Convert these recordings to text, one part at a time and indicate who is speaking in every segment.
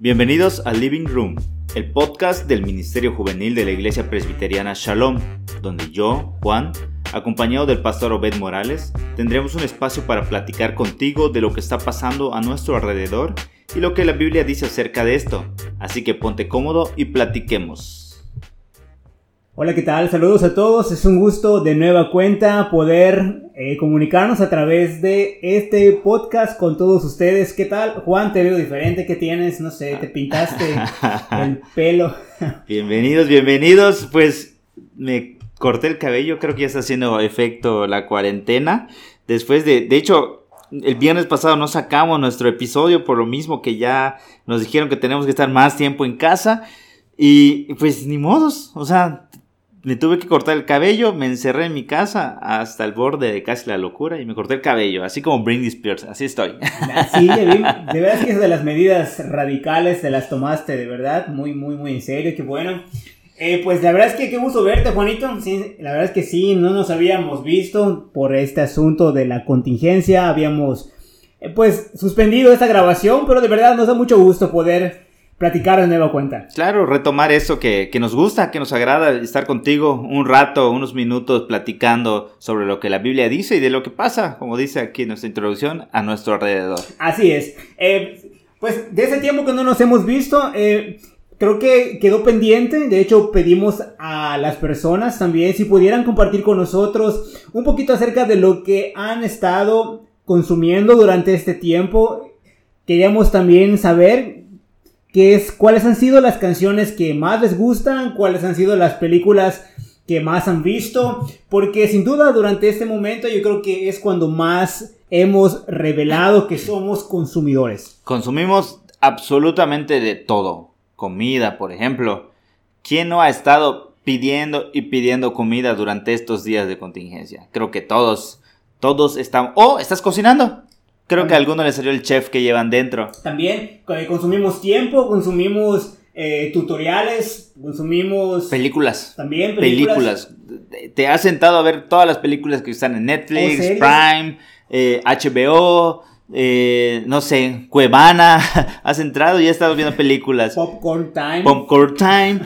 Speaker 1: Bienvenidos a Living Room, el podcast del Ministerio Juvenil de la Iglesia Presbiteriana Shalom, donde yo, Juan, acompañado del pastor Obed Morales, tendremos un espacio para platicar contigo de lo que está pasando a nuestro alrededor y lo que la Biblia dice acerca de esto. Así que ponte cómodo y platiquemos.
Speaker 2: Hola, ¿qué tal? Saludos a todos. Es un gusto de nueva cuenta poder eh, comunicarnos a través de este podcast con todos ustedes. ¿Qué tal? Juan, te veo diferente. ¿Qué tienes? No sé, te pintaste el pelo.
Speaker 1: bienvenidos, bienvenidos. Pues me corté el cabello. Creo que ya está haciendo efecto la cuarentena. Después de, de hecho, el viernes pasado no sacamos nuestro episodio por lo mismo que ya nos dijeron que tenemos que estar más tiempo en casa. Y pues ni modos, o sea, me tuve que cortar el cabello, me encerré en mi casa hasta el borde de casi la locura y me corté el cabello, así como Britney Spears, así estoy.
Speaker 2: Sí, de verdad que es de las medidas radicales te las tomaste, de verdad, muy, muy, muy en serio, qué bueno. Eh, pues la verdad es que qué gusto verte, Juanito. Sí, la verdad es que sí, no nos habíamos visto por este asunto de la contingencia, habíamos eh, pues suspendido esta grabación, pero de verdad nos da mucho gusto poder platicar de nueva cuenta.
Speaker 1: Claro, retomar eso que, nos gusta, que nos agrada, estar contigo un rato, unos minutos platicando sobre lo que la Biblia dice y de lo que pasa, como dice aquí en nuestra introducción, a nuestro alrededor.
Speaker 2: Así es. Eh, pues de ese tiempo que no nos hemos visto, eh, creo que quedó pendiente. De hecho, pedimos a las personas también si pudieran compartir con nosotros un poquito acerca de lo que han estado consumiendo durante este tiempo. Queríamos también saber es cuáles han sido las canciones que más les gustan, cuáles han sido las películas que más han visto, porque sin duda durante este momento yo creo que es cuando más hemos revelado que somos consumidores.
Speaker 1: Consumimos absolutamente de todo, comida, por ejemplo. ¿Quién no ha estado pidiendo y pidiendo comida durante estos días de contingencia? Creo que todos, todos están... ¡Oh! ¿Estás cocinando? Creo que a alguno le salió el chef que llevan dentro.
Speaker 2: También eh, consumimos tiempo, consumimos eh, tutoriales, consumimos...
Speaker 1: Películas.
Speaker 2: También
Speaker 1: películas. Te has sentado a ver todas las películas que están en Netflix, Prime, HBO, eh, no sé, Cuevana. has entrado y has estado viendo películas.
Speaker 2: Popcorn Time.
Speaker 1: Popcorn Time.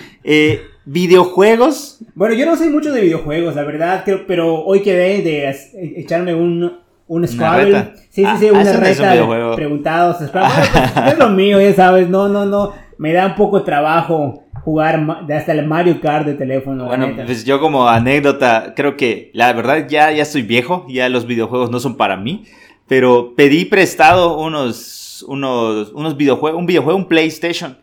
Speaker 1: videojuegos.
Speaker 2: Bueno, yo no sé mucho de videojuegos, la verdad, pero hoy quedé de echarme un, un Scrabble. Sí, sí, sí, ah, una reta preguntados. Pues, es lo mío, ya sabes. No, no, no. Me da un poco de trabajo jugar hasta el Mario Kart de teléfono.
Speaker 1: Bueno, pues yo como anécdota, creo que la verdad ya, ya soy viejo, ya los videojuegos no son para mí, pero pedí prestado unos, unos, unos videojuegos, un videojuego, un PlayStation,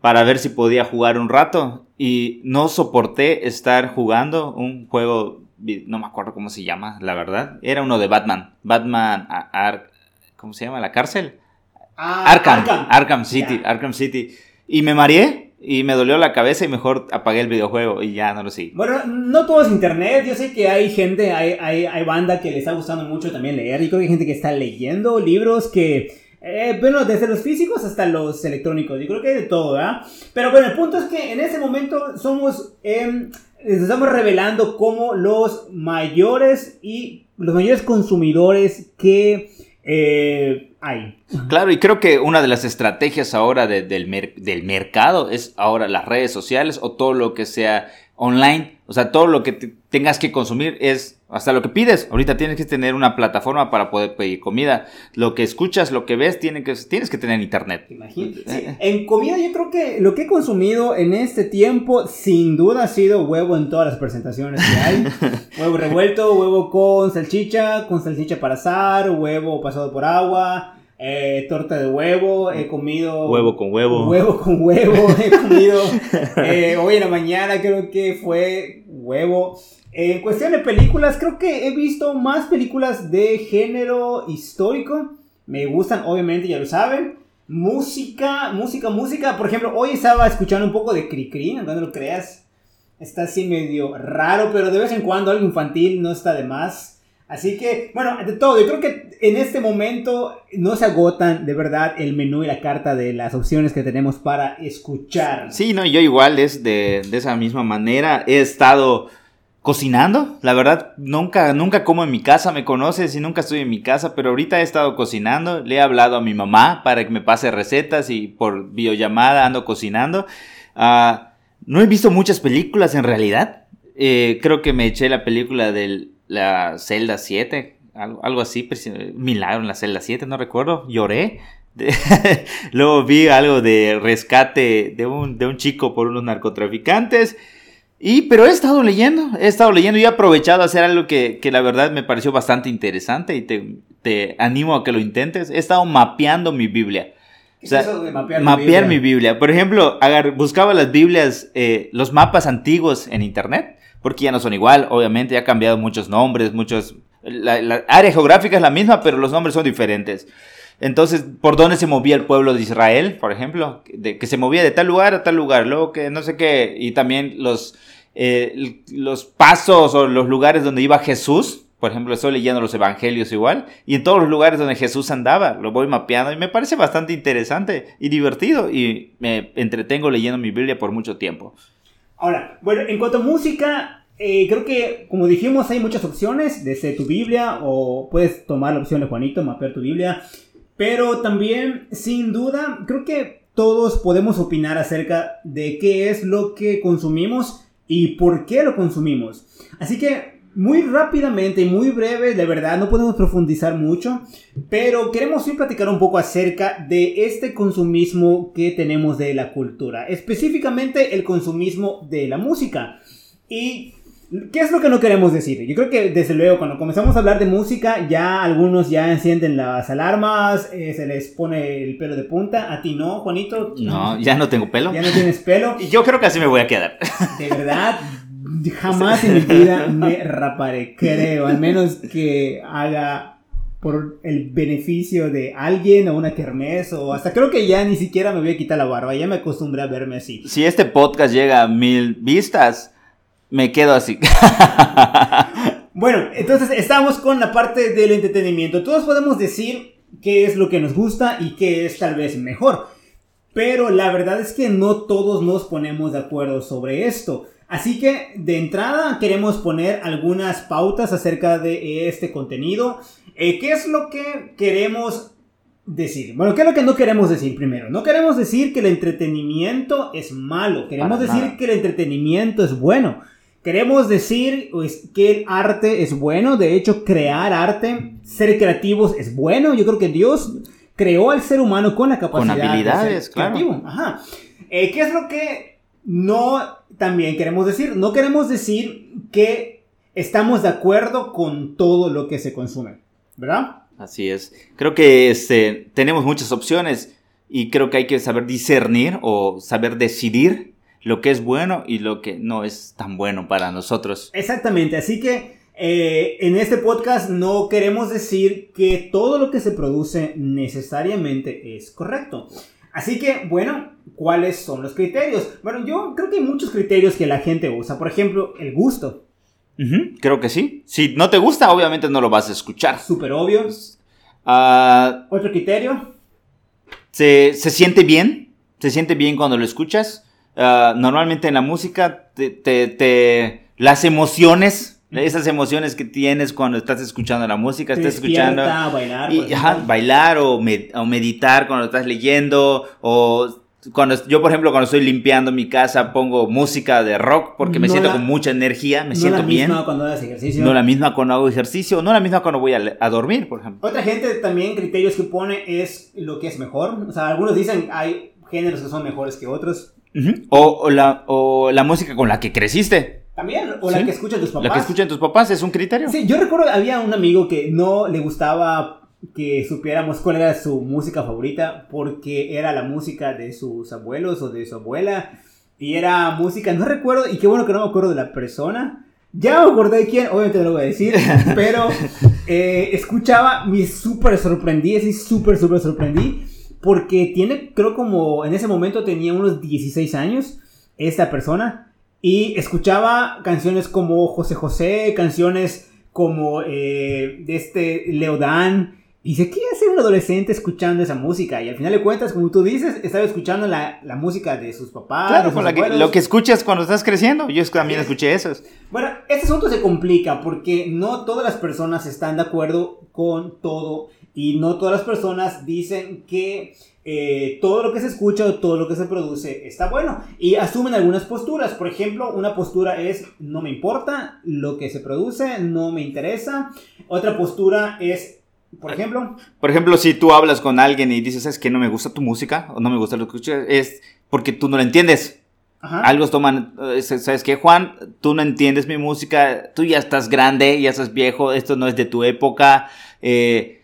Speaker 1: para ver si podía jugar un rato y no soporté estar jugando un juego no me acuerdo cómo se llama, la verdad. Era uno de Batman. Batman, ¿cómo se llama? ¿La cárcel? Ah, Arkham, Arkham, City, Arkham City. Y me mareé y me dolió la cabeza y mejor apagué el videojuego y ya no lo sigo.
Speaker 2: Bueno, no todo es internet. Yo sé que hay gente, hay, hay, hay banda que le está gustando mucho también leer. Y creo que hay gente que está leyendo libros que eh, bueno, desde los físicos hasta los electrónicos. Yo creo que hay de todo, ¿verdad? Pero bueno, el punto es que en ese momento somos. Eh, estamos revelando como los mayores y los mayores consumidores que eh, hay.
Speaker 1: Claro, y creo que una de las estrategias ahora del, del mercado es ahora las redes sociales o todo lo que sea online. O sea, todo lo que tengas que consumir es hasta lo que pides. Ahorita tienes que tener una plataforma para poder pedir comida. Lo que escuchas, lo que ves, tiene que, tienes que tener internet.
Speaker 2: Imagínate. Eh. En comida yo creo que lo que he consumido en este tiempo sin duda ha sido huevo en todas las presentaciones que hay. huevo revuelto, huevo con salchicha, con salchicha para asar, huevo pasado por agua. Eh, torta de huevo, he comido...
Speaker 1: Huevo con huevo.
Speaker 2: Huevo con huevo, he comido... Eh, hoy en la mañana creo que fue huevo. En cuestión de películas, creo que he visto más películas de género histórico. Me gustan, obviamente, ya lo saben. Música, música, música. Por ejemplo, hoy estaba escuchando un poco de Cricri, no lo creas. Está así medio raro, pero de vez en cuando algo infantil no está de más. Así que, bueno, de todo, yo creo que en este momento no se agotan de verdad el menú y la carta de las opciones que tenemos para escuchar.
Speaker 1: Sí, no, yo igual es de, esa misma manera. He estado cocinando. La verdad, nunca, nunca como en mi casa, me conoces y nunca estoy en mi casa, pero ahorita he estado cocinando. Le he hablado a mi mamá para que me pase recetas y por videollamada ando cocinando. Ah, no he visto muchas películas en realidad. Eh, creo que me eché la película de la celda 7, algo, algo así, milagro en la celda 7, no recuerdo. Lloré. Luego vi algo de rescate de un, de un chico por unos narcotraficantes. Y, pero he estado leyendo, he estado leyendo y he aprovechado a hacer algo que, que la verdad me pareció bastante interesante y te, te, animo a que lo intentes. He estado mapeando mi Biblia.
Speaker 2: ¿Qué o sea, es eso de mapear,
Speaker 1: mapear mi, Biblia? mi, Biblia? Por ejemplo, agar, buscaba las Biblias, eh, los mapas antiguos en Internet, porque ya no son igual, obviamente, ya ha cambiado muchos nombres, muchos... La, la área geográfica es la misma, pero los nombres son diferentes. Entonces, ¿por dónde se movía el pueblo de Israel, por ejemplo? De, que se movía de tal lugar a tal lugar, luego que no sé qué, y también los, eh, los pasos o los lugares donde iba Jesús, por ejemplo, estoy leyendo los evangelios igual, y en todos los lugares donde Jesús andaba, lo voy mapeando y me parece bastante interesante y divertido y me entretengo leyendo mi Biblia por mucho tiempo.
Speaker 2: Ahora, bueno, en cuanto a música, eh, creo que, como dijimos, hay muchas opciones, desde tu Biblia o puedes tomar la opción de Juanito, mapear tu Biblia. Pero también, sin duda, creo que todos podemos opinar acerca de qué es lo que consumimos y por qué lo consumimos. Así que, muy rápidamente y muy breve, de verdad, no podemos profundizar mucho, pero queremos sí platicar un poco acerca de este consumismo que tenemos de la cultura, específicamente el consumismo de la música. Y ¿Qué es lo que no queremos decir? Yo creo que desde luego cuando comenzamos a hablar de música ya algunos ya encienden las alarmas, eh, se les pone el pelo de punta. A ti no, Juanito.
Speaker 1: No, ya no tengo pelo.
Speaker 2: Ya no tienes pelo.
Speaker 1: Y yo creo que así me voy a quedar.
Speaker 2: De verdad, jamás en mi vida me raparé, creo. Al menos que haga por el beneficio de alguien o una kermés o hasta creo que ya ni siquiera me voy a quitar la barba, ya me acostumbré a verme así.
Speaker 1: Si este podcast llega a mil vistas, me quedo así.
Speaker 2: bueno, entonces estamos con la parte del entretenimiento. Todos podemos decir qué es lo que nos gusta y qué es tal vez mejor. Pero la verdad es que no todos nos ponemos de acuerdo sobre esto. Así que de entrada queremos poner algunas pautas acerca de este contenido. Eh, ¿Qué es lo que queremos decir? Bueno, ¿qué es lo que no queremos decir primero? No queremos decir que el entretenimiento es malo. Queremos decir que el entretenimiento es bueno. Queremos decir pues, que el arte es bueno, de hecho crear arte, ser creativos es bueno. Yo creo que Dios creó al ser humano con la capacidad
Speaker 1: con habilidades, de ser
Speaker 2: claro. creativo. Ajá. Eh, ¿Qué es lo que no también queremos decir? No queremos decir que estamos de acuerdo con todo lo que se consume, ¿verdad?
Speaker 1: Así es. Creo que este, tenemos muchas opciones y creo que hay que saber discernir o saber decidir lo que es bueno y lo que no es tan bueno para nosotros.
Speaker 2: Exactamente, así que eh, en este podcast no queremos decir que todo lo que se produce necesariamente es correcto. Así que, bueno, ¿cuáles son los criterios? Bueno, yo creo que hay muchos criterios que la gente usa. Por ejemplo, el gusto.
Speaker 1: creo que sí. Si no te gusta, obviamente no lo vas a escuchar.
Speaker 2: Súper obvio.
Speaker 1: Ah,
Speaker 2: Otro criterio.
Speaker 1: Se, se siente bien. Se siente bien cuando lo escuchas. Uh, normalmente en la música te, te, te, las emociones, esas emociones que tienes cuando estás escuchando la música, estás escuchando
Speaker 2: bailar,
Speaker 1: y, ajá, bailar o, med o, meditar cuando estás leyendo o cuando yo por ejemplo cuando estoy limpiando mi casa pongo música de rock porque me no siento la, con mucha energía, me
Speaker 2: no
Speaker 1: siento
Speaker 2: la
Speaker 1: bien.
Speaker 2: Misma cuando hagas ejercicio.
Speaker 1: No la misma cuando hago ejercicio, no la misma cuando voy a, a dormir, por ejemplo.
Speaker 2: Otra gente también criterios que pone es lo que es mejor, o sea, algunos dicen hay géneros que son mejores que otros.
Speaker 1: Uh -huh. o, o, la, o la música con la que creciste.
Speaker 2: También, o ¿Sí? la que escuchan tus papás.
Speaker 1: La que escuchan tus papás es un criterio.
Speaker 2: Sí, yo recuerdo había un amigo que no le gustaba que supiéramos cuál era su música favorita porque era la música de sus abuelos o de su abuela y era música, no recuerdo, y qué bueno que no me acuerdo de la persona. Ya me acordé de quién, obviamente no lo voy a decir, pero eh, escuchaba, me súper sorprendí, así súper, súper sorprendí porque tiene, creo como en ese momento tenía unos 16 años esta persona y escuchaba canciones como José José, canciones como eh, de este Leodán Dice, ¿qué hace un adolescente escuchando esa música? Y al final de cuentas, como tú dices, estaba escuchando la, la música de sus papás.
Speaker 1: Claro,
Speaker 2: de
Speaker 1: con la que- lo que escuchas cuando estás creciendo. Yo también escuché eso.
Speaker 2: Bueno, este asunto se complica porque no todas las personas están de acuerdo con todo y no todas las personas dicen que eh, todo lo que se escucha o todo lo que se produce está bueno y asumen algunas posturas. Por ejemplo, una postura es no me importa lo que se produce, no me interesa. Otra postura es, por ejemplo,
Speaker 1: Por ejemplo, si tú hablas con alguien y dices, es que no me gusta tu música o no me gusta lo que escuchas, es porque tú no la entiendes.
Speaker 2: ajá,
Speaker 1: Algo toman, eh, ¿sabes qué, Juan? Tú no entiendes mi música, tú ya estás grande, ya estás viejo, esto no es de tu época, eh,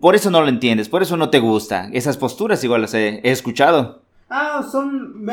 Speaker 1: por eso no lo entiendes, por eso no te gusta. Esas posturas igual las he, escuchado.
Speaker 2: Ah, son.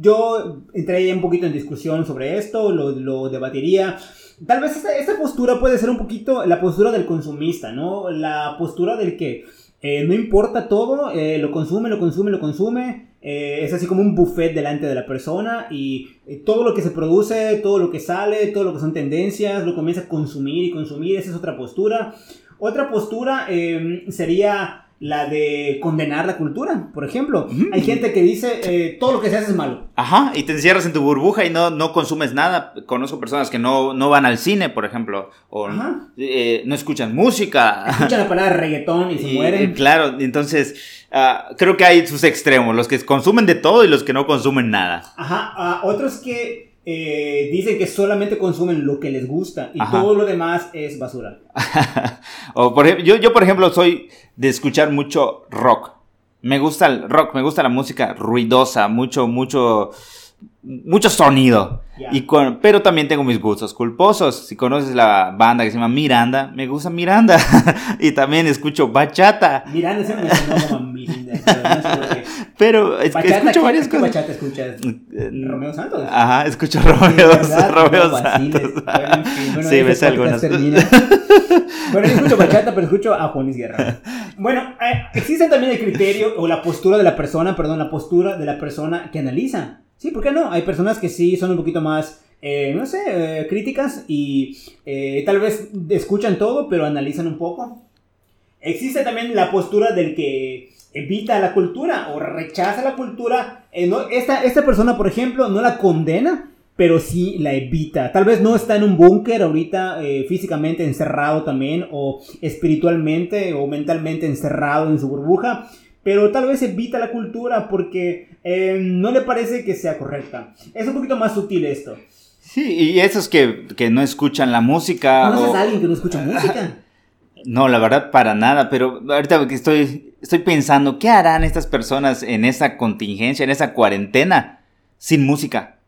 Speaker 2: yo entraría un poquito en discusión sobre esto, lo, lo debatiría. Tal vez esta, esta postura puede ser un poquito la postura del consumista, ¿no? La postura del que eh, no importa todo, eh, lo consume, lo consume, lo consume. eh, es así como un buffet delante de la persona y eh, todo lo que se produce, todo lo que sale, todo lo que son tendencias, lo comienza a consumir y consumir. Esa es otra postura. Otra postura eh, sería la de condenar la cultura, por ejemplo.
Speaker 1: Mm.
Speaker 2: Hay gente que dice eh, todo lo que se hace es malo.
Speaker 1: Ajá, y te encierras en tu burbuja y no, no consumes nada. Conozco personas que no, no van al cine, por ejemplo, o
Speaker 2: Ajá.
Speaker 1: eh, no escuchan música.
Speaker 2: Escuchan la palabra reggaetón y se
Speaker 1: Y,
Speaker 2: mueren.
Speaker 1: eh, claro, entonces ah, creo que hay sus extremos, los que consumen de todo y los que no consumen nada.
Speaker 2: Ajá, a otros que eh, dicen que solamente consumen lo que les gusta y
Speaker 1: Ajá.
Speaker 2: todo lo demás es basura.
Speaker 1: o por ejemplo, yo, yo, por ejemplo, soy de escuchar mucho rock. Me gusta el rock, me gusta la música ruidosa, mucho, mucho, mucho sonido. Y con- pero también tengo mis gustos culposos. Si conoces la banda que se llama Miranda, me gusta Miranda. y también escucho bachata.
Speaker 2: Miranda se me pero
Speaker 1: es
Speaker 2: Bachata,
Speaker 1: escucho
Speaker 2: ¿qué-
Speaker 1: varias cosas.
Speaker 2: bachata escuchas?
Speaker 1: Eh,
Speaker 2: Romeo Santos.
Speaker 1: Ajá, escucho Romeo,
Speaker 2: ¿verdad?
Speaker 1: Romeo. Santos.
Speaker 2: Bueno, en fin, bueno,
Speaker 1: sí, me sé algunas.
Speaker 2: Bueno, yo escucho bachata, pero escucho a Juanis Guerra. Bueno, eh, existe también el criterio o la postura de la persona, perdón, la postura de la persona que analiza. Sí, ¿por qué no? Hay personas que sí son un poquito más, eh, no sé, eh, críticas y eh, tal vez escuchan todo, pero analizan un poco. Existe también la postura del que evita la cultura o rechaza la cultura. No, esta, esta persona, por ejemplo, no la condena, pero sí la evita. Tal vez no está en un búnker ahorita físicamente encerrado también o espiritualmente o mentalmente encerrado en su burbuja. Pero tal vez evita la cultura porque eh, no le parece que sea correcta. Es un poquito más sutil esto.
Speaker 1: Sí, y esos que, que no escuchan la música.
Speaker 2: ¿Conoces
Speaker 1: o-
Speaker 2: a alguien que no escucha música?
Speaker 1: No, la verdad, para nada, pero ahorita que estoy, estoy pensando, ¿qué harán estas personas en esa contingencia, en esa cuarentena, sin música?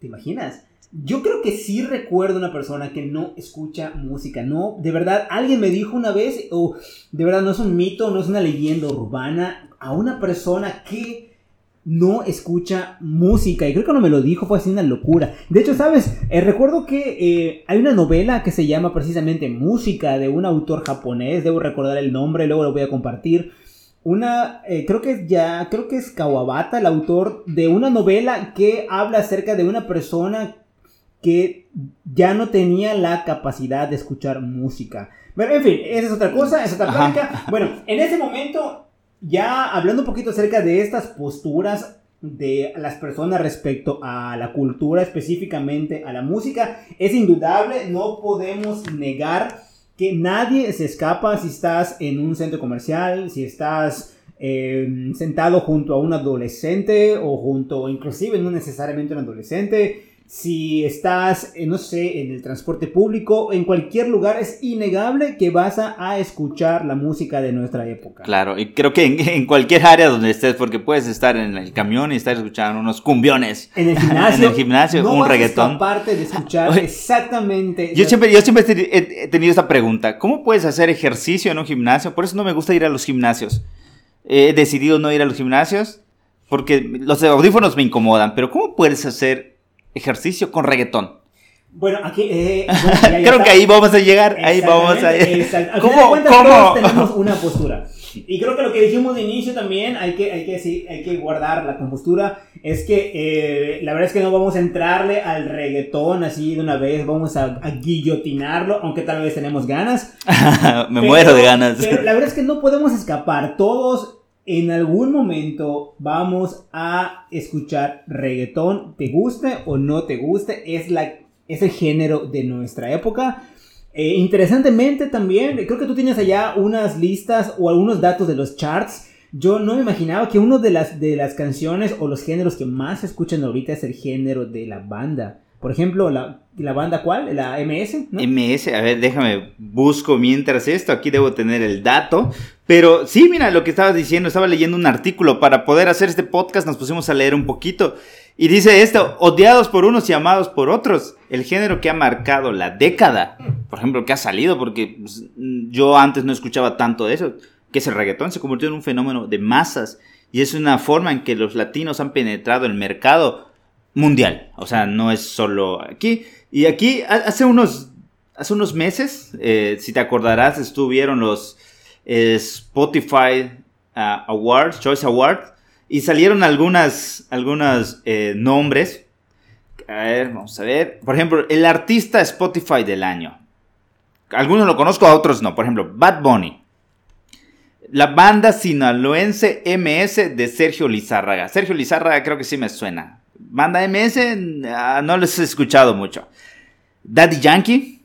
Speaker 2: ¿Te imaginas? Yo creo que sí recuerdo una persona que no escucha música, no, de verdad, alguien me dijo una vez, o de verdad no es un mito, no es una leyenda urbana, a una persona que no escucha música, y creo que no me lo dijo, fue así una locura. De hecho, ¿sabes? Eh, recuerdo que eh, hay una novela que se llama precisamente Música, de un autor japonés, debo recordar el nombre, luego lo voy a compartir. Una, eh, creo que ya, creo que es Kawabata, el autor de una novela que habla acerca de una persona que ya no tenía la capacidad de escuchar música. Pero en fin, esa es otra cosa, es otra
Speaker 1: Ajá.
Speaker 2: plática. Bueno, en ese momento, ya hablando un poquito acerca de estas posturas de las personas respecto a la cultura, específicamente a la música, es indudable, no podemos negar que nadie se escapa si estás en un centro comercial, si estás eh, sentado junto a un adolescente o junto, inclusive no necesariamente un adolescente, si estás, eh, no sé, en el transporte público, en cualquier lugar, es innegable que vas a, escuchar la música de nuestra época.
Speaker 1: Claro, y creo que en, en cualquier área donde estés, porque puedes estar en el camión y estar escuchando unos cumbiones.
Speaker 2: En el gimnasio,
Speaker 1: En el gimnasio,
Speaker 2: no
Speaker 1: un
Speaker 2: vas
Speaker 1: reggaetón.
Speaker 2: de escuchar exactamente.
Speaker 1: Yo siempre, yo siempre he tenido esta pregunta, ¿cómo puedes hacer ejercicio en un gimnasio? Por eso no me gusta ir a los gimnasios. He decidido no ir a los gimnasios porque los audífonos me incomodan, pero ¿cómo puedes hacer ejercicio con reggaetón?
Speaker 2: Bueno, aquí. eh, bueno,
Speaker 1: Creo
Speaker 2: está.
Speaker 1: que ahí vamos a llegar, ahí vamos a
Speaker 2: exacto.
Speaker 1: ¿Cómo?
Speaker 2: de cuentas,
Speaker 1: ¿Cómo?
Speaker 2: todos tenemos una postura. Y creo que lo que dijimos de inicio también, hay que, hay que, sí, hay que guardar la compostura, es que eh, la verdad es que no vamos a entrarle al reggaetón así de una vez, vamos a, guillotinarlo, aunque tal vez tenemos ganas.
Speaker 1: Me muero de ganas.
Speaker 2: Pero la verdad es que no podemos escapar, todos en algún momento vamos a escuchar reggaetón, te guste o no te guste, es, la, es el género de nuestra época. Eh, interesantemente también, creo que tú tienes allá unas listas o algunos datos de los charts. Yo no me imaginaba que uno de las, de las canciones o los géneros que más se escuchan ahorita es el género de la banda. Por ejemplo, la, banda cuál? La MS.
Speaker 1: MS, a ver, déjame, busco mientras esto, aquí debo tener el dato. Pero sí, mira lo que estabas diciendo, estaba leyendo un artículo para poder hacer este podcast, nos pusimos a leer un poquito. Y dice esto, odiados por unos y amados por otros, el género que ha marcado la década, por ejemplo, que ha salido, porque pues, yo antes no escuchaba tanto de eso, que es el reggaetón, se convirtió en un fenómeno de masas y es una forma en que los latinos han penetrado el mercado mundial, o sea, no es solo aquí. Y aquí hace unos, hace unos meses, eh, si te acordarás, estuvieron los eh, Spotify ah, Awards, Choice Awards, y salieron algunas, algunos eh, nombres. A ver, vamos a ver. Por ejemplo, el artista Spotify del año. Algunos lo conozco, a otros no. Por ejemplo, Bad Bunny. La banda sinaloense MS de Sergio Lizárraga. Sergio Lizárraga creo que sí me suena. Banda MS ah, no les he escuchado mucho. Daddy Yankee,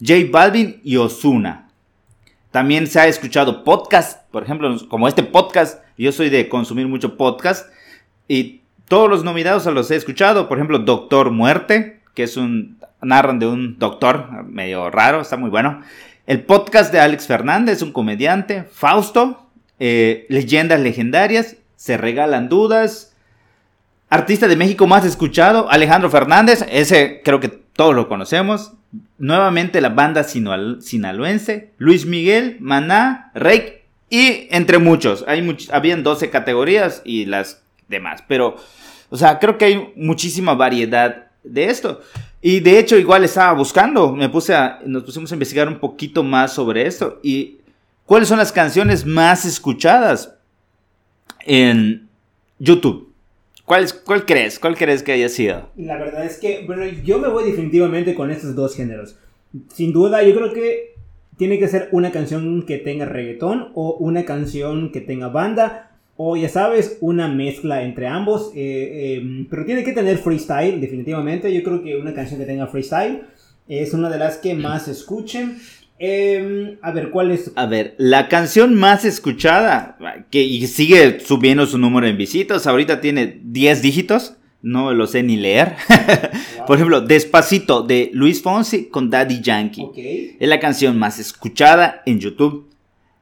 Speaker 1: J Balvin y Osuna. También se ha escuchado podcast, por ejemplo, como este podcast yo soy de consumir mucho podcast y todos los nominados los he escuchado. Por ejemplo, Doctor Muerte, que es un. narran de un doctor medio raro, está muy bueno. El podcast de Alex Fernández, un comediante. Fausto, eh, Leyendas Legendarias, Se Regalan Dudas. Artista de México más escuchado, Alejandro Fernández, ese creo que todos lo conocemos. Nuevamente la banda sinaloense, Luis Miguel, Maná, Rey y entre muchos, hay habían 12 categorías y las demás. Pero, o sea, creo que hay muchísima variedad de esto. Y de hecho, igual estaba buscando, me puse a, nos pusimos a investigar un poquito más sobre esto. Y cuáles son las canciones más escuchadas en YouTube. ¿Cuál, ¿Cuál crees? ¿Cuál crees que haya sido?
Speaker 2: La verdad es que, bueno, yo me voy definitivamente con estos dos géneros. Sin duda, yo creo que tiene que ser una canción que tenga reggaetón o una canción que tenga banda o ya sabes, una mezcla entre ambos. Eh, eh, pero tiene que tener freestyle, definitivamente. Yo creo que una canción que tenga freestyle es una de las que más escuchen. Em, a ver, ¿cuál es?
Speaker 1: A ver, la canción más escuchada, que y sigue subiendo su número en visitas, ahorita tiene 10 dígitos no lo sé ni leer. Por ejemplo, Despacito de Luis Fonsi con Daddy Yankee. Es la canción más escuchada en YouTube.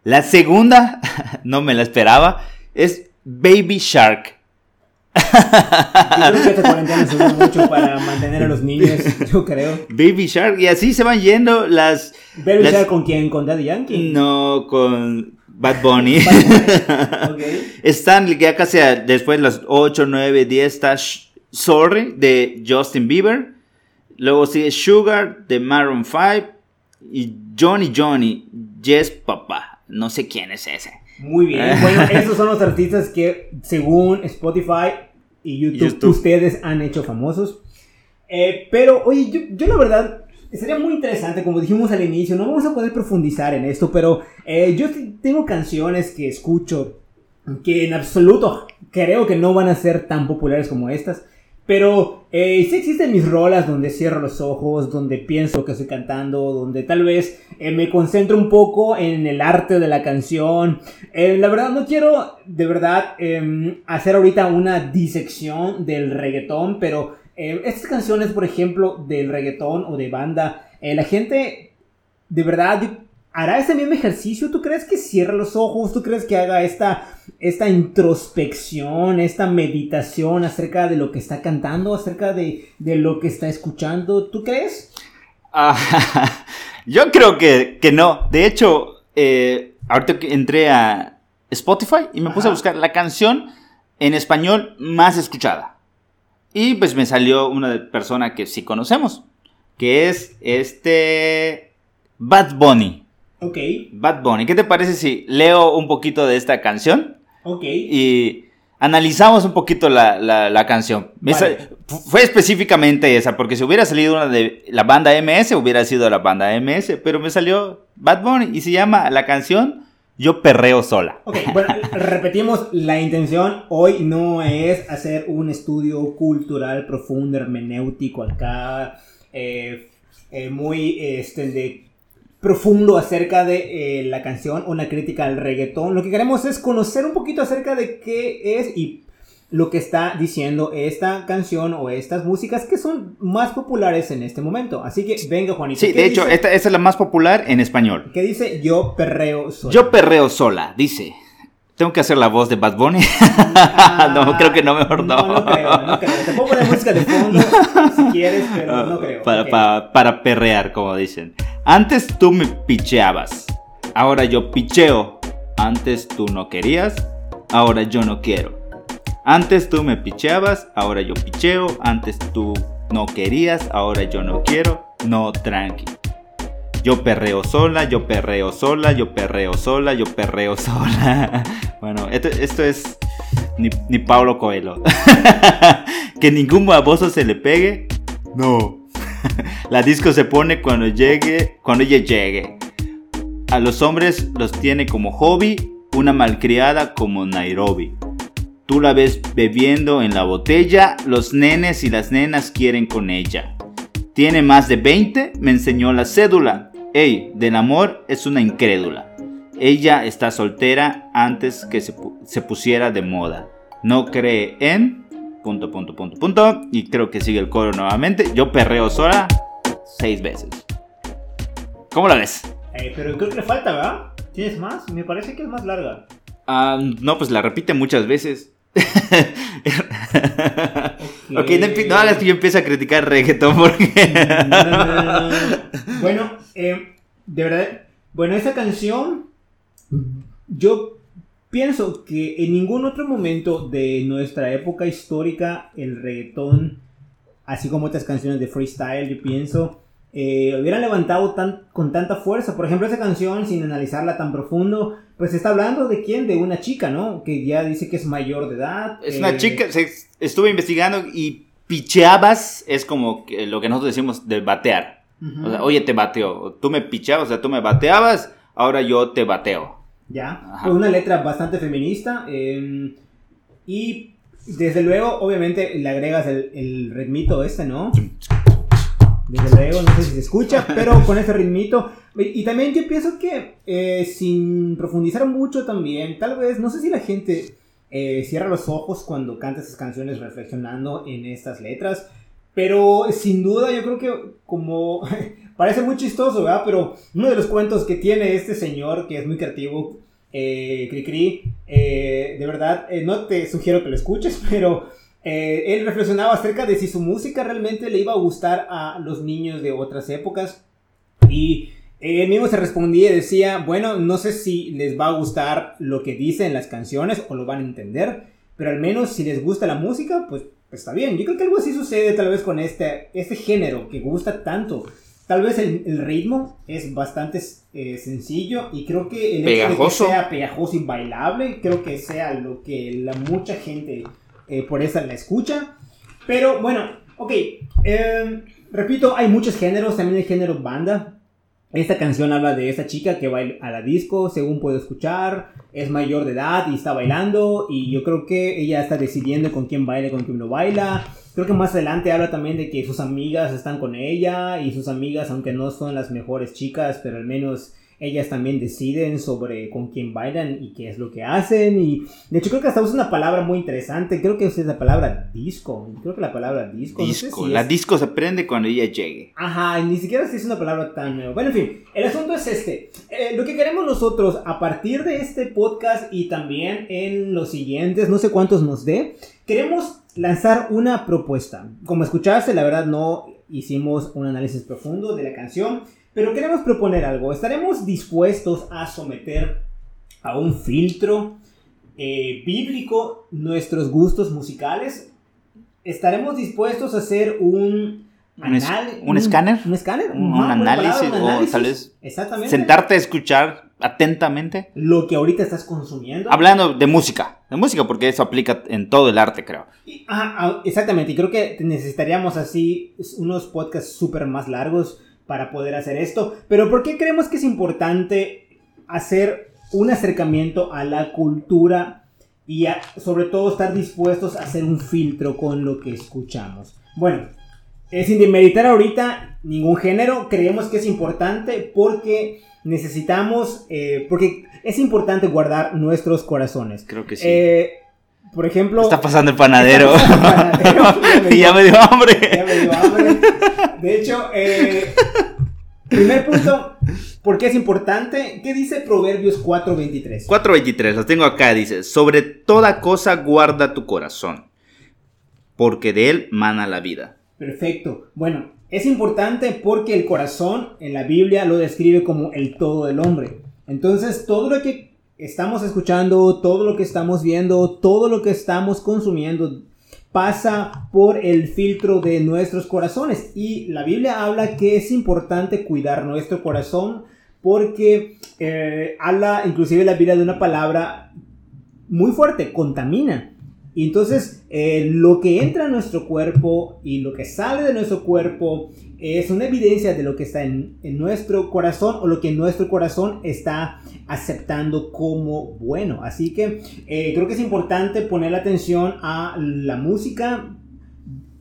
Speaker 1: La segunda, no me la esperaba, es Baby Shark.
Speaker 2: Yo creo que esta cuarentena sirve mucho para mantener a los niños, yo creo.
Speaker 1: Baby Shark, y así se van yendo las...
Speaker 2: ¿Baby Shark con quién? ¿Con Daddy Yankee?
Speaker 1: No, con Bad Bunny. Están ya casi después las 8, 9, 10 está Sorry de Justin Bieber. Luego sigue Sugar de Maroon 5. Y Johnny Johnny, Yes Papa. No sé quién es ese.
Speaker 2: Muy bien. bueno, esos son los artistas que según Spotify y YouTube, ustedes han hecho famosos. Eh, pero, oye, yo, yo la verdad Sería muy interesante, como dijimos al inicio, no vamos a poder profundizar en esto, pero eh, yo tengo canciones que escucho que en absoluto creo que no van a ser tan populares como estas. Pero eh, sí existen mis rolas donde cierro los ojos, donde pienso que estoy cantando, donde tal vez eh, me concentro un poco en el arte de la canción. Eh, la verdad no quiero de verdad em, hacer ahorita una disección del reggaetón, pero estas canciones, por ejemplo, del reggaetón o de banda, la gente de verdad ¿Hará ese mismo ejercicio? ¿Tú crees que cierra los ojos? ¿Tú crees que haga esta, esta introspección, esta meditación acerca de lo que está cantando, acerca de, lo que está escuchando? ¿Tú crees?
Speaker 1: Ah, yo creo que, no. De hecho, eh, ahorita que entré a Spotify y me puse a buscar la canción en español más escuchada. Y pues me salió una persona que sí conocemos, que es este Bad Bunny.
Speaker 2: Ok.
Speaker 1: Bad Bunny. ¿Qué te parece si leo un poquito de esta canción?
Speaker 2: Ok.
Speaker 1: Y analizamos un poquito la, la, la canción.
Speaker 2: Vale.
Speaker 1: Fue específicamente esa, porque si hubiera salido una de la banda MS, hubiera sido la banda MS, pero me salió Bad Bunny y se llama la canción Yo perreo sola.
Speaker 2: Ok, bueno, repetimos, la intención hoy no es hacer un estudio cultural profundo, hermenéutico acá, eh, eh, muy este, de profundo acerca de eh, la canción, una crítica al reggaetón. Lo que queremos es conocer un poquito acerca de qué es y lo que está diciendo esta canción o estas músicas que son más populares en este momento. Así que venga, Juanito.
Speaker 1: Sí,
Speaker 2: ¿qué
Speaker 1: de hecho, esta, esta es la más popular en español.
Speaker 2: ¿Qué dice yo perreo sola?
Speaker 1: Yo perreo sola, dice. Tengo que hacer la voz de Bad Bunny.
Speaker 2: Ah,
Speaker 1: no, creo que no, mejor no.
Speaker 2: No, no creo, no creo. Te puedo poner música de fondo si quieres, pero no creo.
Speaker 1: Para,
Speaker 2: Ok.
Speaker 1: para- para perrear, como dicen. Antes tú me picheabas. Ahora yo picheo. Antes tú no querías. Ahora yo no quiero. Antes tú me picheabas. Ahora yo picheo. Antes tú no querías. Ahora yo no quiero. No, tranqui. Yo perreo sola, yo perreo sola, yo perreo sola, yo perreo sola. Bueno, esto, esto es ni, ni Pablo Coelho. que ningún baboso se le pegue. No. La disco se pone cuando llegue, cuando ella llegue. A los hombres los tiene como hobby, una malcriada como Nairobi. Tú la ves bebiendo en la botella, los nenes y las nenas quieren con ella. Tiene más de 20, me enseñó la cédula. Ey, del amor es una incrédula. Ella está soltera antes que se, pu- se pusiera de moda. No cree en... Punto, punto, punto, punto. Y creo que sigue el coro nuevamente. Yo perreo sola seis veces. ¿Cómo la ves?
Speaker 2: Eh, pero creo que le falta, ¿verdad? ¿Tienes más? Me parece que es más larga.
Speaker 1: Ah, no, pues la repite muchas veces. ok, no, empie- no hagas que yo empiece a criticar reggaetón porque...
Speaker 2: No, no, no, no, no. Bueno, eh, de verdad, bueno, esa canción, yo pienso que en ningún otro momento de nuestra época histórica el reggaetón, así como otras canciones de freestyle, yo pienso, eh, hubieran levantado tan, con tanta fuerza. Por ejemplo, esa canción, sin analizarla tan profundo, pues está hablando de quién, de una chica, ¿no? Que ya dice que es mayor de edad.
Speaker 1: Es
Speaker 2: eh,
Speaker 1: una chica, se- estuve investigando y picheabas es como que lo que nosotros decimos de batear.
Speaker 2: Ujú.
Speaker 1: O sea, oye, te bateo. Tú me pichabas, o sea, tú me bateabas, ahora yo te bateo.
Speaker 2: Ya,
Speaker 1: Ajá.
Speaker 2: fue una letra bastante feminista. eh, y desde luego, obviamente, le agregas el, el ritmito este, ¿no? Desde luego, no sé si se escucha, pero con ese ritmito. Y, y también yo pienso que, eh, sin profundizar mucho también, tal vez, no sé si la gente eh, cierra los ojos cuando canta esas canciones reflexionando en estas letras. Pero sin duda yo creo que como parece muy chistoso, ¿verdad? Pero uno de los cuentos que tiene este señor, que es muy creativo, eh, Cricri, eh, de verdad, eh, no te sugiero que lo escuches, pero eh, él reflexionaba acerca de si su música realmente le iba a gustar a los niños de otras épocas. Y él mismo se respondía y decía, bueno, no sé si les va a gustar lo que dicen las canciones o lo van a entender, pero al menos si les gusta la música, pues está bien. Yo creo que algo así sucede tal vez con este, este género que gusta tanto. Tal vez el, el ritmo es bastante eh, sencillo y creo que el hecho de que sea pegajoso y bailable, creo que sea lo que la mucha gente eh, por esa la escucha. Pero bueno, ok. eh, repito, hay muchos géneros, también hay género banda. Esta canción habla de esa chica que va a la disco, según puedo escuchar, es mayor de edad y está bailando y yo creo que ella está decidiendo con quién baila con quién no baila. Creo que más adelante habla también de que sus amigas están con ella y sus amigas, aunque no son las mejores chicas, pero al menos ellas también deciden sobre con quién bailan y qué es lo que hacen. Y de hecho creo que hasta usa una palabra muy interesante, creo que es la palabra disco. Creo que la palabra disco. no sé
Speaker 1: Disco.
Speaker 2: si
Speaker 1: La
Speaker 2: es-
Speaker 1: disco se prende cuando ella llegue.
Speaker 2: Ajá, ni siquiera si es una palabra tan nueva. Bueno, en fin, el asunto es este. Eh, lo que queremos nosotros a partir de este podcast y también en los siguientes, no sé cuántos nos dé, queremos lanzar una propuesta. Como escuchaste, la verdad no hicimos un análisis profundo de la canción, pero queremos proponer algo. Estaremos dispuestos a someter a un filtro eh, bíblico nuestros gustos musicales. Estaremos dispuestos a hacer un
Speaker 1: un, un, escáner.
Speaker 2: Un escáner.
Speaker 1: Un, análisis, o tal vez
Speaker 2: Exactamente.
Speaker 1: sentarte a escuchar atentamente.
Speaker 2: Lo que ahorita estás consumiendo.
Speaker 1: Hablando de música, de música porque eso aplica en todo el arte, creo.
Speaker 2: ah, exactamente, y creo que necesitaríamos así unos podcasts súper más largos para poder hacer esto. Pero ¿por qué creemos que es importante hacer un acercamiento a la cultura y sobre todo estar dispuestos a hacer un filtro con lo que escuchamos? Bueno, eh, sin demeritar ahorita ningún género, creemos que es importante porque necesitamos, eh, porque es importante guardar nuestros corazones.
Speaker 1: Creo que sí.
Speaker 2: Eh, por ejemplo...
Speaker 1: Está pasando el panadero. y ya me dio hambre.
Speaker 2: Ya me dio hambre. De hecho, primer punto, ¿por qué es importante? ¿Qué dice Proverbios 4.23?
Speaker 1: 4.23, lo tengo acá, dice, sobre toda cosa guarda tu corazón, porque de él mana la vida.
Speaker 2: Perfecto. Bueno, es importante porque el corazón en la Biblia lo describe como el todo del hombre. Entonces, todo lo que estamos escuchando, todo lo que estamos viendo, todo lo que estamos consumiendo pasa por el filtro de nuestros corazones. Y la Biblia habla que es importante cuidar nuestro corazón porque eh, habla inclusive la Biblia de una palabra muy fuerte, contamina. Y entonces eh, lo que entra a nuestro cuerpo y lo que sale de nuestro cuerpo es una evidencia de lo que está en, nuestro corazón o lo que nuestro corazón está aceptando como bueno. Así que eh, creo que es importante poner la atención a la música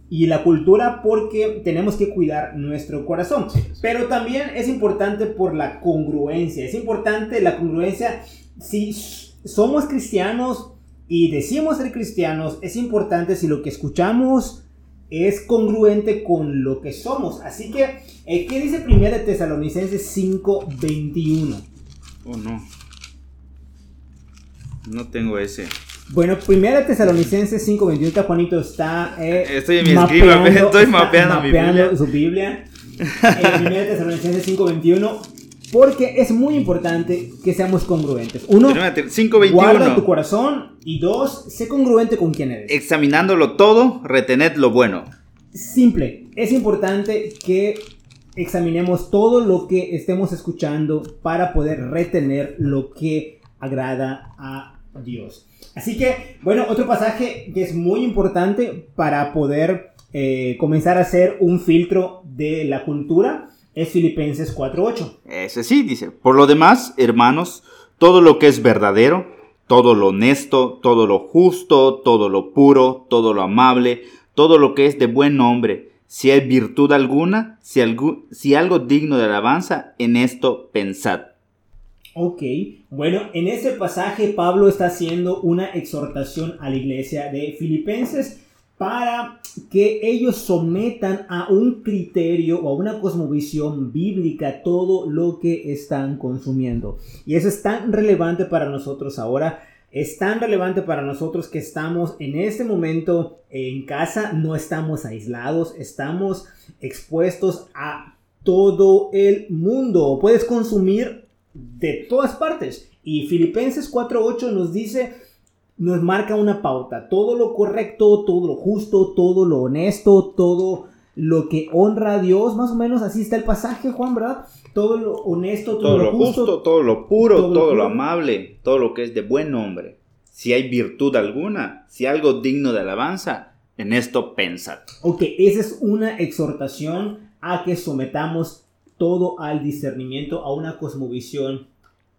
Speaker 2: y la cultura porque tenemos que cuidar nuestro corazón. Pero también es importante por la congruencia. Es importante la congruencia si somos cristianos y decimos ser cristianos, es importante si lo que escuchamos es congruente con lo que somos. Así que, eh, ¿qué dice 1 de Tesalonicenses 5:21?
Speaker 1: Oh, no. No tengo ese.
Speaker 2: Bueno, 1 de Tesalonicenses 5:21, Juanito está.
Speaker 1: Eh, estoy en mi mapeando, estoy mapeando,
Speaker 2: mapeando su Biblia. Eh, 1 de Tesalonicenses 5:21 porque es muy importante que seamos congruentes. Uno, 521. guarda tu corazón. Y dos, sé congruente con quien eres.
Speaker 1: Examinándolo todo, retened lo bueno.
Speaker 2: Simple. Es importante que examinemos todo lo que estemos escuchando para poder retener lo que agrada a Dios. Así que, bueno, otro pasaje que es muy importante para poder eh, comenzar a hacer un filtro de la cultura es Filipenses 4.8.
Speaker 1: Ese sí, dice. Por lo demás, hermanos, todo lo que es verdadero, todo lo honesto, todo lo justo, todo lo puro, todo lo amable, todo lo que es de buen nombre, si hay virtud alguna, si algo, si algo digno de alabanza, en esto pensad.
Speaker 2: Ok, bueno, en ese pasaje Pablo está haciendo una exhortación a la iglesia de Filipenses para que ellos sometan a un criterio o a una cosmovisión bíblica todo lo que están consumiendo. Y eso es tan relevante para nosotros ahora. Es tan relevante para nosotros que estamos en este momento en casa, no estamos aislados, estamos expuestos a todo el mundo. Puedes consumir de todas partes. Y Filipenses 4.8 nos dice nos marca una pauta. Todo lo correcto, todo lo justo, todo lo honesto, todo lo que honra a Dios, más o menos así está el pasaje, Juan, ¿verdad? Todo lo honesto, todo, lo, justo,
Speaker 1: todo lo puro, todo, lo, amable, todo lo que es de buen nombre. Si hay virtud alguna, si algo digno de alabanza, en esto pensad.
Speaker 2: Ok, esa es una exhortación a que sometamos todo al discernimiento, a una cosmovisión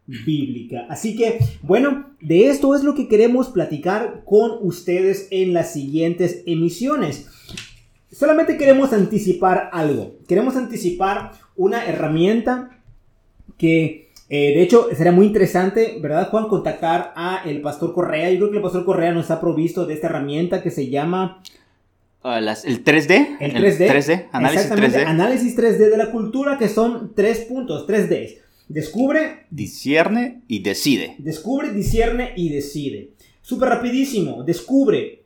Speaker 2: bíblica. Así que, bueno, de esto es lo que queremos platicar con ustedes en las siguientes emisiones. Solamente queremos anticipar algo. Queremos anticipar una herramienta que, eh, de hecho, será muy interesante, ¿verdad, Juan? Contactar a el pastor Correa. Yo creo que el pastor Correa nos ha provisto de esta herramienta que se llama...
Speaker 1: Ah, el 3D.
Speaker 2: El 3D.
Speaker 1: 3D. Análisis 3D.
Speaker 2: Análisis 3D de la cultura, que son tres puntos, 3Ds. Descubre.
Speaker 1: Discierne y decide.
Speaker 2: Descubre, discierne y decide. Súper rapidísimo. Descubre.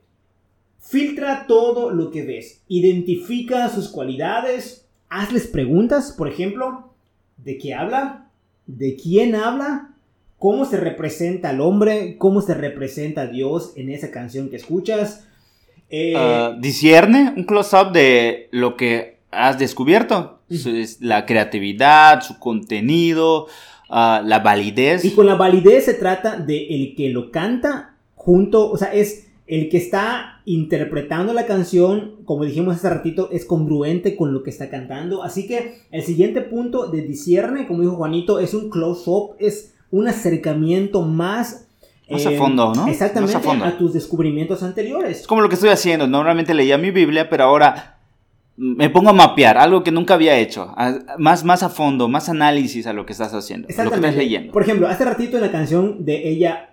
Speaker 2: Filtra todo lo que ves. Identifica sus cualidades. Hazles preguntas, por ejemplo, ¿de qué habla? ¿De quién habla? ¿Cómo se representa al hombre? ¿Cómo se representa a Dios en esa canción que escuchas?
Speaker 1: Eh, discierne un close-up de lo que has descubierto. La creatividad, su contenido, ah, la validez.
Speaker 2: Y con la validez se trata de el que lo canta junto, o sea, es el que está interpretando la canción, como dijimos hace ratito, es congruente con lo que está cantando. Así que el siguiente punto de discierne, como dijo Juanito, es un close-up, es un acercamiento más...
Speaker 1: Más a fondo, ¿no?
Speaker 2: Exactamente, a, tus descubrimientos anteriores.
Speaker 1: Es como lo que estoy haciendo. Normalmente leía mi Biblia, pero ahora me pongo a mapear algo que nunca había hecho. más, más a fondo, más análisis a lo que estás haciendo. Lo que estás leyendo.
Speaker 2: Por ejemplo, hace ratito en la canción de ella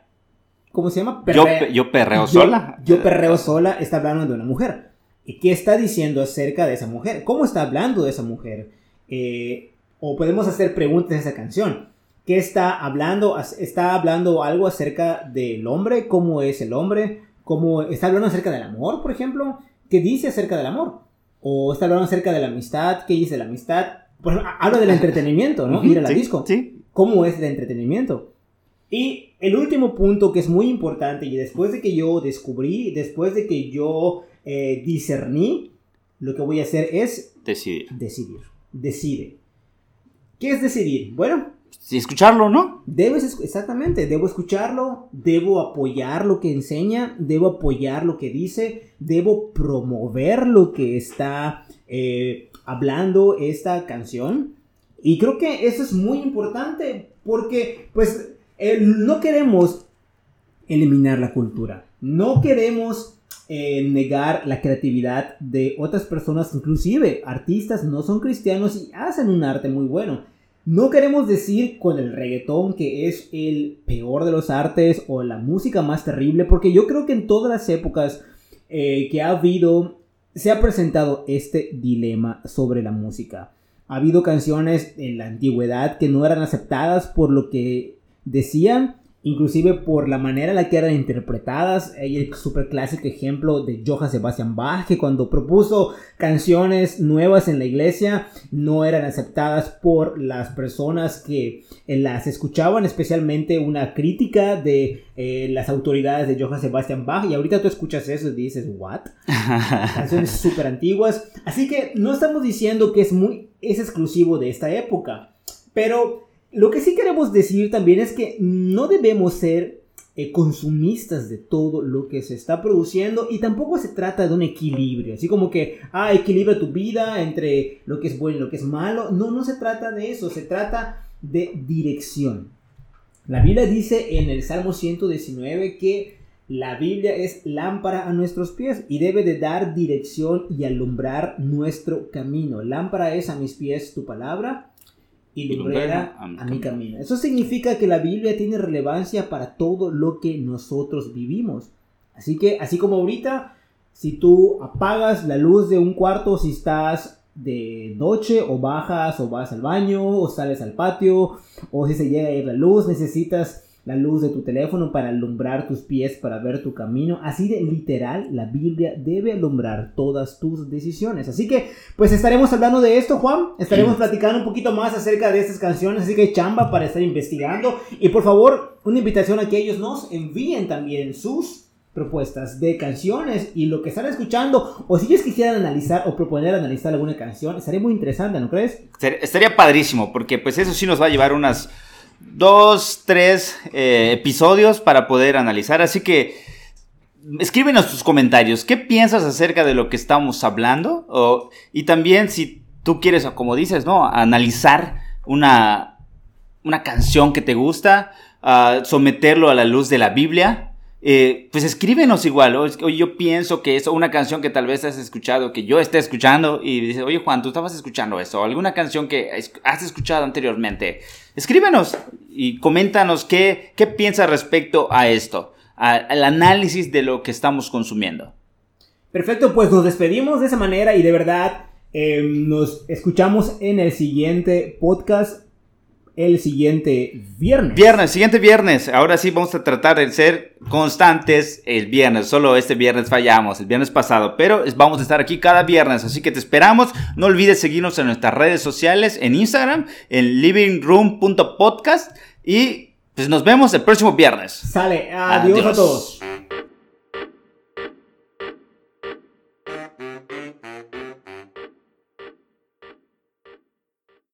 Speaker 2: ¿cómo se llama?
Speaker 1: yo, perreo sola.
Speaker 2: Yo perreo sola está hablando de una mujer. ¿Y qué está diciendo acerca de esa mujer? ¿Cómo está hablando de esa mujer? Eh, o podemos hacer preguntas de esa canción. ¿Qué está hablando? ¿Está hablando algo acerca del hombre? ¿Cómo es el hombre? ¿Cómo está hablando acerca del amor, por ejemplo? ¿Qué dice acerca del amor? ¿O está hablando acerca de la amistad? ¿Qué dice la amistad? Por ejemplo, habla del entretenimiento, ¿no? Ir a la disco.
Speaker 1: Sí.
Speaker 2: ¿Cómo es el entretenimiento? Y el último punto que es muy importante y después de que yo descubrí, después de que yo eh, discerní, lo que voy a hacer es
Speaker 1: decidir.
Speaker 2: Decidir. Decide. ¿Qué es decidir? Bueno.
Speaker 1: Escucharlo, ¿no?
Speaker 2: Debes, exactamente, debo escucharlo, debo apoyar lo que enseña, debo apoyar lo que dice, debo promover lo que está eh, hablando esta canción. Y creo que eso es muy importante porque, pues, no queremos eliminar la cultura. No queremos eh, negar la creatividad de otras personas, inclusive artistas no son cristianos y hacen un arte muy bueno. No queremos decir con el reggaetón que es el peor de los artes o la música más terrible, porque yo creo que en todas las épocas eh, que ha habido, se ha presentado este dilema sobre la música. Ha habido canciones en la antigüedad que no eran aceptadas por lo que decían, inclusive por la manera en la que eran interpretadas. Hay el super clásico ejemplo de Johann Sebastian Bach, que cuando propuso canciones nuevas en la iglesia, no eran aceptadas por las personas que eh, las escuchaban, especialmente una crítica de eh, las autoridades de Johann Sebastian Bach. Y ahorita tú escuchas eso y dices, ¿what? canciones súper antiguas. Así que no estamos diciendo que es muy, es exclusivo de esta época. Pero lo que sí queremos decir también es que no debemos ser eh, consumistas de todo lo que se está produciendo y tampoco se trata de un equilibrio, así como que, ah, equilibra tu vida entre lo que es bueno y lo que es malo. No, no se trata de eso, se trata de dirección. La Biblia dice en el Salmo 119 que la Biblia es lámpara a nuestros pies y debe de dar dirección y alumbrar nuestro camino. Lámpara es a mis pies tu palabra y lumbrera a, mi camino. Eso significa que la Biblia tiene relevancia para todo lo que nosotros vivimos. Así que, así como ahorita, si tú apagas la luz de un cuarto, si estás de noche o bajas o vas al baño o sales al patio o si se llega a ir la luz, necesitas la luz de tu teléfono para alumbrar tus pies, para ver tu camino. Así de literal, la Biblia debe alumbrar todas tus decisiones. Así que, pues estaremos hablando de esto, Juan. Estaremos platicando un poquito más acerca de estas canciones. Así que chamba para estar investigando. Y por favor, una invitación a que ellos nos envíen también sus propuestas de canciones y lo que están escuchando o si ellos quisieran analizar o proponer analizar alguna canción estaría muy interesante, ¿no crees?
Speaker 1: Estaría padrísimo porque pues eso sí nos va a llevar unas dos, tres eh, episodios para poder analizar. Así que escríbenos tus comentarios. ¿Qué piensas acerca de lo que estamos hablando? y también si tú quieres, como dices, ¿no? Analizar una, una canción que te gusta, uh, someterlo a la luz de la Biblia. Eh, pues escríbenos igual, o, yo pienso que es una canción que tal vez has escuchado, que yo esté escuchando, y dices, oye Juan, tú estabas escuchando eso, alguna canción que has escuchado anteriormente, escríbenos y coméntanos qué, qué piensas respecto a esto, al análisis de lo que estamos consumiendo.
Speaker 2: Perfecto, pues nos despedimos de esa manera y de verdad eh, nos escuchamos en el siguiente podcast el siguiente viernes.
Speaker 1: Viernes, siguiente viernes. Ahora sí vamos a tratar de ser constantes el viernes. Solo este viernes fallamos, el viernes pasado. Pero vamos a estar aquí cada viernes. Así que te esperamos. No olvides seguirnos en nuestras redes sociales, en Instagram, en livingroom.podcast. Y pues nos vemos el próximo viernes.
Speaker 2: Sale. Adiós. a todos.